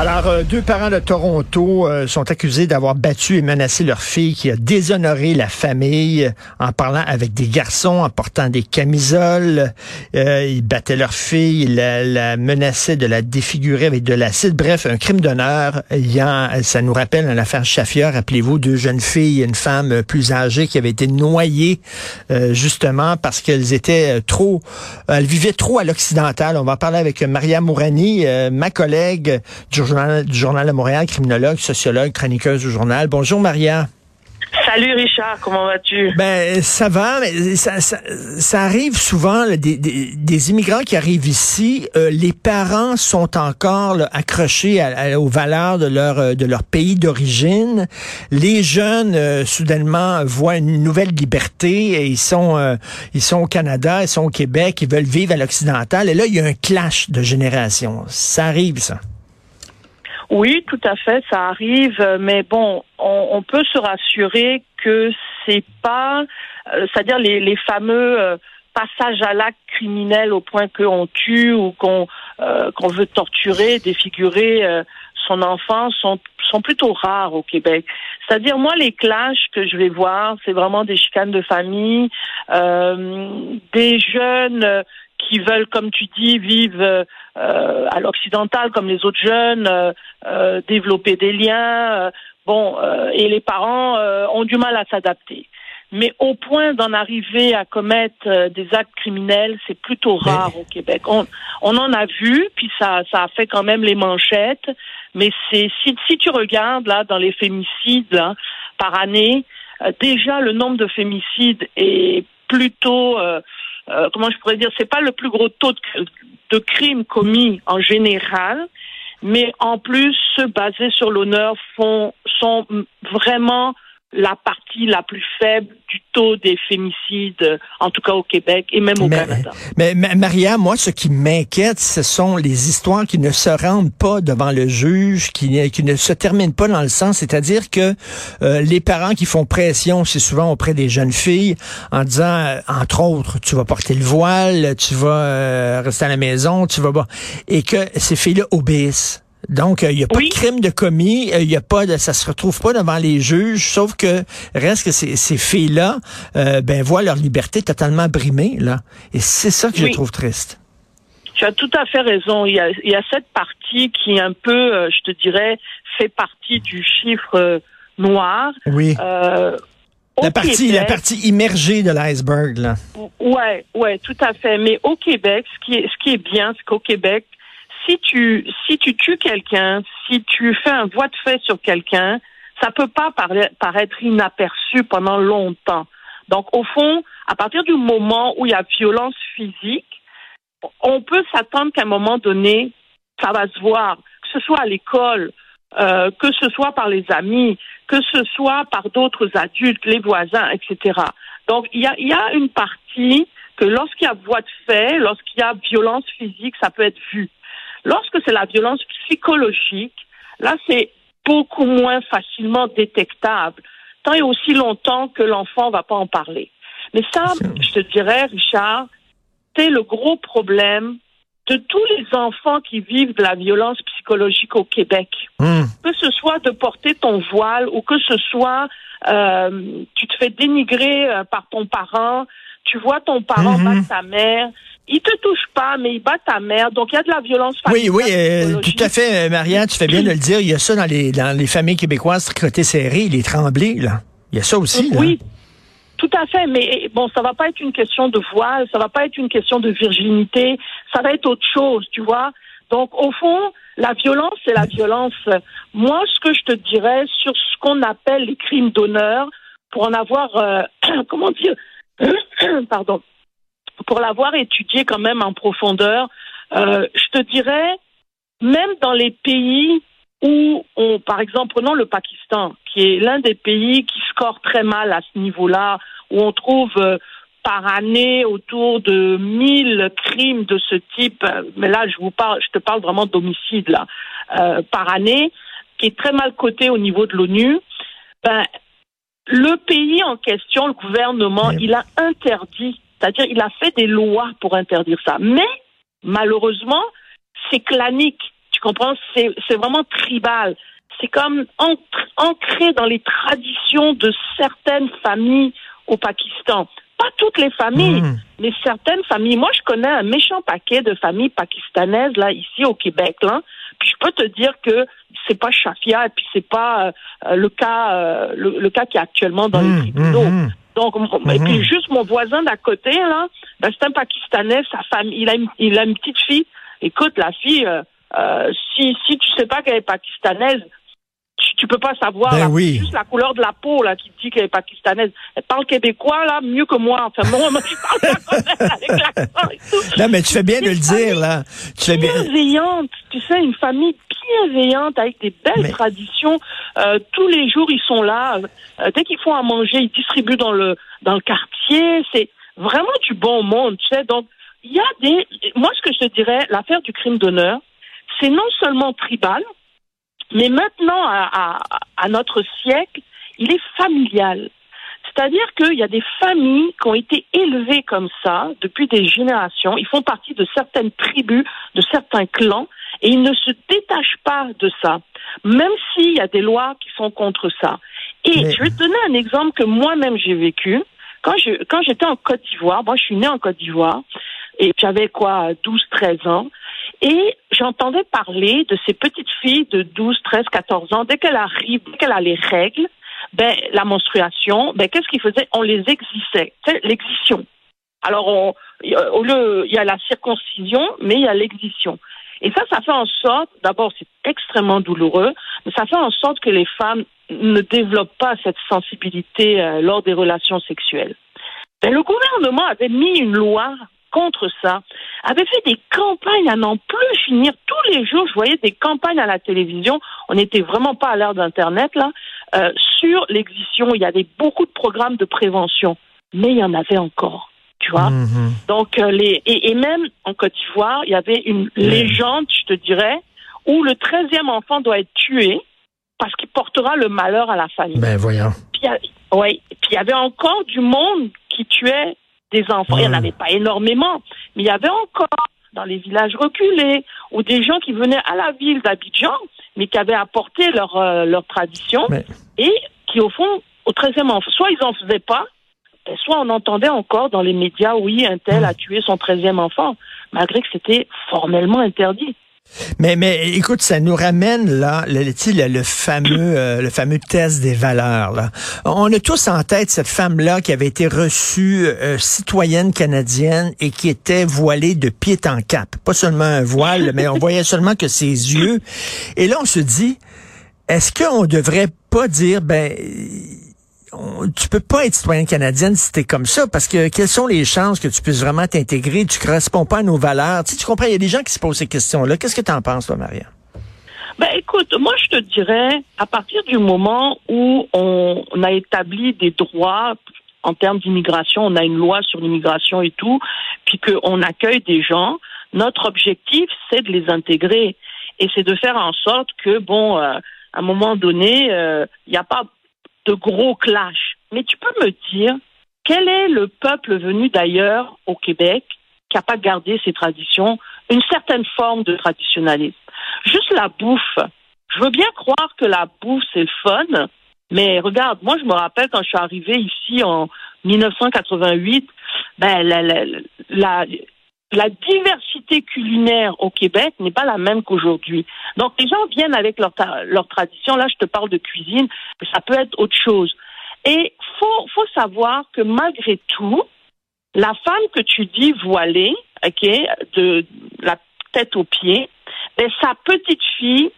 Alors, euh, deux parents de Toronto euh, sont accusés d'avoir battu et menacé leur fille qui a déshonoré la famille en parlant avec des garçons, en portant des camisoles. Euh, ils battaient leur fille, ils la, la menaçaient de la défigurer avec de l'acide. Bref, un crime d'honneur. Ça nous rappelle l'affaire Chafia, rappelez-vous, deux jeunes filles, une femme plus âgée qui avait été noyée justement parce qu'elles étaient trop... elles vivaient trop à l'occidental. On va parler avec Maria Mourani, ma collègue du journal, du Journal de Montréal, criminologue, sociologue, chroniqueuse du journal. Bonjour, Maria. Salut Richard, comment vas-tu? Ben ça va, mais ça, ça, arrive souvent des, des, immigrants qui arrivent ici, euh, les parents sont encore accrochés aux valeurs de leur euh, de leur pays d'origine. Les jeunes euh, soudainement voient une nouvelle liberté et ils sont ils sont au Canada, ils sont au Québec, ils veulent vivre à l'occidental et là il y a un clash de génération. Ça arrive ça. Oui, tout à fait, ça arrive, mais bon, on, peut se rassurer que c'est pas, euh, c'est-à-dire les, les fameux euh, passages à l'acte criminel au point qu'on tue ou qu'on euh, qu'on veut torturer, défigurer son enfant sont sont plutôt rares au Québec. C'est-à-dire moi les clashs que je vais voir, c'est vraiment des chicanes de famille, des jeunes qui veulent, comme tu dis, vivre euh, à l'occidental comme les autres jeunes, euh, euh, développer des liens. bon, et les parents ont du mal à s'adapter. Mais au point d'en arriver à commettre des actes criminels, c'est plutôt rare au Québec. On, on en a vu, puis ça, ça a fait quand même les manchettes. Mais c'est si, si tu regardes là dans les fémicides par année, déjà le nombre de fémicides est plutôt comment je pourrais dire, c'est pas le plus gros taux de, de crimes commis en général, mais en plus, se baser sur l'honneur font, sont vraiment la partie la plus faible du taux des fémicides, en tout cas au Québec et même au Canada. Mais, Maria, moi, ce qui m'inquiète, ce sont les histoires qui ne se rendent pas devant le juge, qui, qui ne se terminent pas dans le sens, c'est-à-dire que euh, les parents qui font pression, c'est souvent auprès des jeunes filles, en disant, euh, entre autres, tu vas porter le voile, tu vas euh, rester à la maison, tu vas... Et que ces filles-là obéissent. Donc, il euh, n'y a pas de crime de commis, il euh, y a pas de, ça se retrouve pas devant les juges, sauf que reste que ces, ces filles-là, euh, ben voient leur liberté totalement brimée là, et c'est ça que je trouve triste. Tu as tout à fait raison. Il y a, il y a cette partie qui un peu, je te dirais, fait partie du chiffre noir. Oui. la partie, la partie immergée de l'iceberg là. Ouais, ouais, tout à fait. Mais au Québec, ce qui est, ce qui est bien, c'est qu'au Québec, si tu si tu tues quelqu'un, si tu fais un voie de fait sur quelqu'un, ça peut pas paraître inaperçu pendant longtemps. Donc au fond, à partir du moment où il y a violence physique, on peut s'attendre qu'à un moment donné, ça va se voir, que ce soit à l'école, euh, que ce soit par les amis, que ce soit par d'autres adultes, les voisins, etc. Donc il y a, il y a une partie que lorsqu'il y a voie de fait, lorsqu'il y a violence physique, ça peut être vu. Lorsque c'est la violence psychologique, là, c'est beaucoup moins facilement détectable, tant et aussi longtemps que l'enfant va pas en parler. Mais ça, je te dirais, Richard, c'est le gros problème de tous les enfants qui vivent de la violence psychologique au Québec. Hmm. Que ce soit de porter ton voile ou que ce soit euh, tu te fais dénigrer euh, par ton parent, tu vois ton parent hmm. battre ta mère, il te touche pas, mais il bat ta mère. Donc, il y a de la violence familiale. Oui, oui, euh, tout à fait, euh, Maria, tu fais bien de le dire. Il y a ça dans les, dans les familles québécoises, côté serré, les tremblés, là. Il y a ça aussi, là. Oui. Tout à fait, mais bon, ça va pas être une question de voile, ça va pas être une question de virginité, ça va être autre chose, tu vois. Donc, au fond, la violence, c'est la violence. Moi, ce que je te dirais sur ce qu'on appelle les crimes d'honneur, pour en avoir, euh, comment dire, pardon, pour l'avoir étudié quand même en profondeur, euh, je te dirais, même dans les pays où on, par exemple, prenons le Pakistan, qui est l'un des pays qui score très mal à ce niveau-là, où on trouve euh, par année autour de 1000 crimes de ce type, mais là je vous parle, je te parle vraiment d'homicide là, euh, par année, qui est très mal coté au niveau de l'ONU. Ben, le pays en question, le gouvernement, il a interdit C'est-à-dire, il a fait des lois pour interdire ça. Mais, malheureusement, c'est clanique. Tu comprends? C'est, vraiment tribal. C'est comme ancré dans les traditions de certaines familles au Pakistan. Pas toutes les familles, hmm. mais certaines familles. Moi, je connais un méchant paquet de familles pakistanaises, là, ici au Québec, là. Puis je peux te dire que c'est pas Shafia et puis c'est pas euh, le cas euh, le, cas qui est actuellement dans les hmm, tribunaux. Hmm, Donc et puis juste mon voisin d'à côté là, ben, c'est un Pakistanais, sa femme, il a une, il a une petite fille. Écoute, la fille, euh, si si tu sais pas qu'elle est pakistanaise, tu peux pas savoir. Ben oui. Juste la couleur de la peau là qui dit qu'elle est pakistanaise. Elle parle québécois là mieux que moi. Enfin moi, moi je parle avec l'accent et tout. Non mais tu fais bien de le dire là. Tu fais bien. Bienveillante. Tu sais une famille bienveillante avec des belles traditions. Euh, tous les jours ils sont là. Euh, dès qu'ils font à manger ils distribuent dans le dans le quartier. C'est vraiment du bon monde. Tu sais donc il y a des. Moi ce que je te dirais l'affaire du crime d'honneur c'est non seulement tribal mais maintenant, à, à, notre siècle, il est familial. C'est-à-dire qu'il y a des familles qui ont été élevées comme ça depuis des générations. Ils font partie de certaines tribus, de certains clans, et ils ne se détachent pas de ça, même s'il y a des lois qui sont contre ça. Et je vais te donner un exemple que moi-même j'ai vécu. Quand je quand j'étais en Côte d'Ivoire, moi je suis née en Côte d'Ivoire, et j'avais quoi, 12, 13 ans. Et j'entendais parler de ces petites filles de 12, 13, 14 ans, dès qu'elles arrivent, dès qu'elles a les règles, ben, la menstruation, ben, qu'est-ce qu'ils faisaient? On les exissait. C'est l'exition. Alors, on, au lieu, il y a la circoncision, mais il y a l'exition. Et ça, ça fait en sorte, d'abord, c'est extrêmement douloureux, mais ça fait en sorte que les femmes ne développent pas cette sensibilité euh, lors des relations sexuelles. Ben, le gouvernement avait mis une loi contre ça, avait fait des campagnes à n'en plus finir. Tous les jours, je voyais des campagnes à la télévision. On n'était vraiment pas à l'ère d'Internet, là, euh, sur l'exition. Il y avait beaucoup de programmes de prévention, mais il y en avait encore. Tu vois mhm. Donc, euh, les, et, même en Côte d'Ivoire, il y avait une légende, je te dirais, où le treizième enfant doit être tué parce qu'il portera le malheur à la famille. Ben voyons. Puis, ouais. Puis il y avait encore du monde qui tuait des enfants. Il n'y en avait pas énormément, mais il y avait encore dans les villages reculés ou des gens qui venaient à la ville d'Abidjan, mais qui avaient apporté leur, euh, leur tradition et qui, au fond, au 13e enfant, soit ils n'en faisaient pas, ben, soit on entendait encore dans les médias, oui, un tel a tué son 13e enfant, malgré que c'était formellement interdit. Mais, mais écoute, ça nous ramène là, le, le, le fameux, euh, le fameux test des valeurs. Là. On a tous en tête cette femme-là qui avait été reçue euh, citoyenne canadienne et qui était voilée de pied en cap. Pas seulement un voile, mais on voyait seulement que ses yeux. Et là, on se dit, est-ce qu'on devrait pas dire, ben tu peux pas être citoyenne canadienne si t'es comme ça, parce que quelles sont les chances que tu puisses vraiment t'intégrer? Tu corresponds pas à nos valeurs. Tu, tu comprends, il y a des gens qui se posent ces questions-là. Qu'est-ce que tu en penses, toi, Maria? Ben écoute, moi je te dirais, à partir du moment où on, a établi des droits en termes d'immigration, on a une loi sur l'immigration et tout, puis qu'on accueille des gens, notre objectif c'est de les intégrer et c'est de faire en sorte que bon, euh, à un moment donné, euh, il n'y a pas de gros clash. Mais tu peux me dire quel est le peuple venu d'ailleurs au Québec qui n'a pas gardé ses traditions, une certaine forme de traditionnalisme? Juste la bouffe. Je veux bien croire que la bouffe, c'est fun, mais regarde, moi, je me rappelle quand je suis arrivée ici en 1988, ben, la diversité culinaire au Québec n'est pas la même qu'aujourd'hui. Donc les gens viennent avec leur, leur tradition. Là, je te parle de cuisine, mais ça peut être autre chose. Et faut faut savoir que malgré tout, la femme que tu dis voilée, ok, de la tête aux pieds, ben, sa petite fille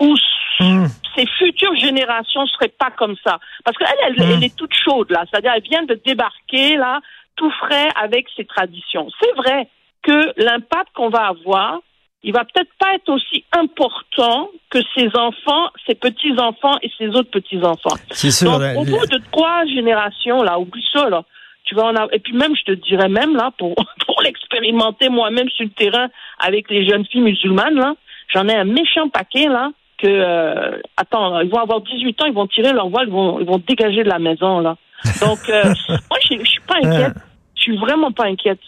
ou hmm. ses futures générations seraient pas comme ça. Parce qu'elle, elle, elle, hmm. est toute chaude là. C'est-à-dire, elle vient de débarquer là tout frais avec ses traditions. C'est vrai que l'impact qu'on va avoir, il va peut-être pas être aussi important que ses enfants, ses petits-enfants et ses autres petits-enfants. C'est sûr. Donc, au bout de trois générations, là, oublie ça, là. Tu vas en avoir... Et puis même, je te dirais même, là, pour, pour l'expérimenter moi-même sur le terrain avec les jeunes filles musulmanes, là, j'en ai un méchant paquet, là, que, euh, attends, ils vont avoir 18 ans, ils vont tirer leur voile, ils vont, ils vont dégager de la maison, là. Donc, euh, moi, je suis pas inquiète. Je suis vraiment pas inquiète.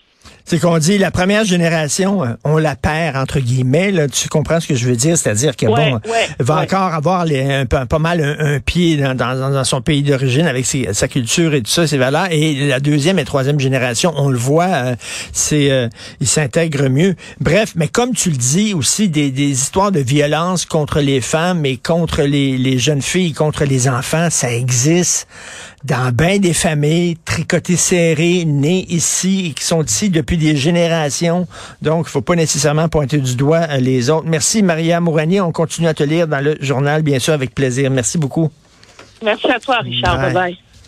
C'est qu'on dit la première génération, euh, on la perd entre guillemets. Là, tu comprends ce que je veux dire, c'est-à-dire que bon, va encore avoir les, un, pas mal un, pied dans, dans, son pays d'origine avec sa culture et tout ça, ses valeurs. Et la deuxième et troisième génération, on le voit, euh, c'est euh, ils s'intègrent mieux. Bref, mais comme tu le dis aussi, des, des histoires de violence contre les femmes et contre les, les jeunes filles, contre les enfants, ça existe dans bien des familles tricotées serrées, nées ici et qui sont ici depuis des générations. Donc, il faut pas nécessairement pointer du doigt euh, les autres. Merci, Maria Mourani. On continue à te lire dans le journal, bien sûr, avec plaisir. Merci beaucoup. Merci à toi, Richard. bye. bye.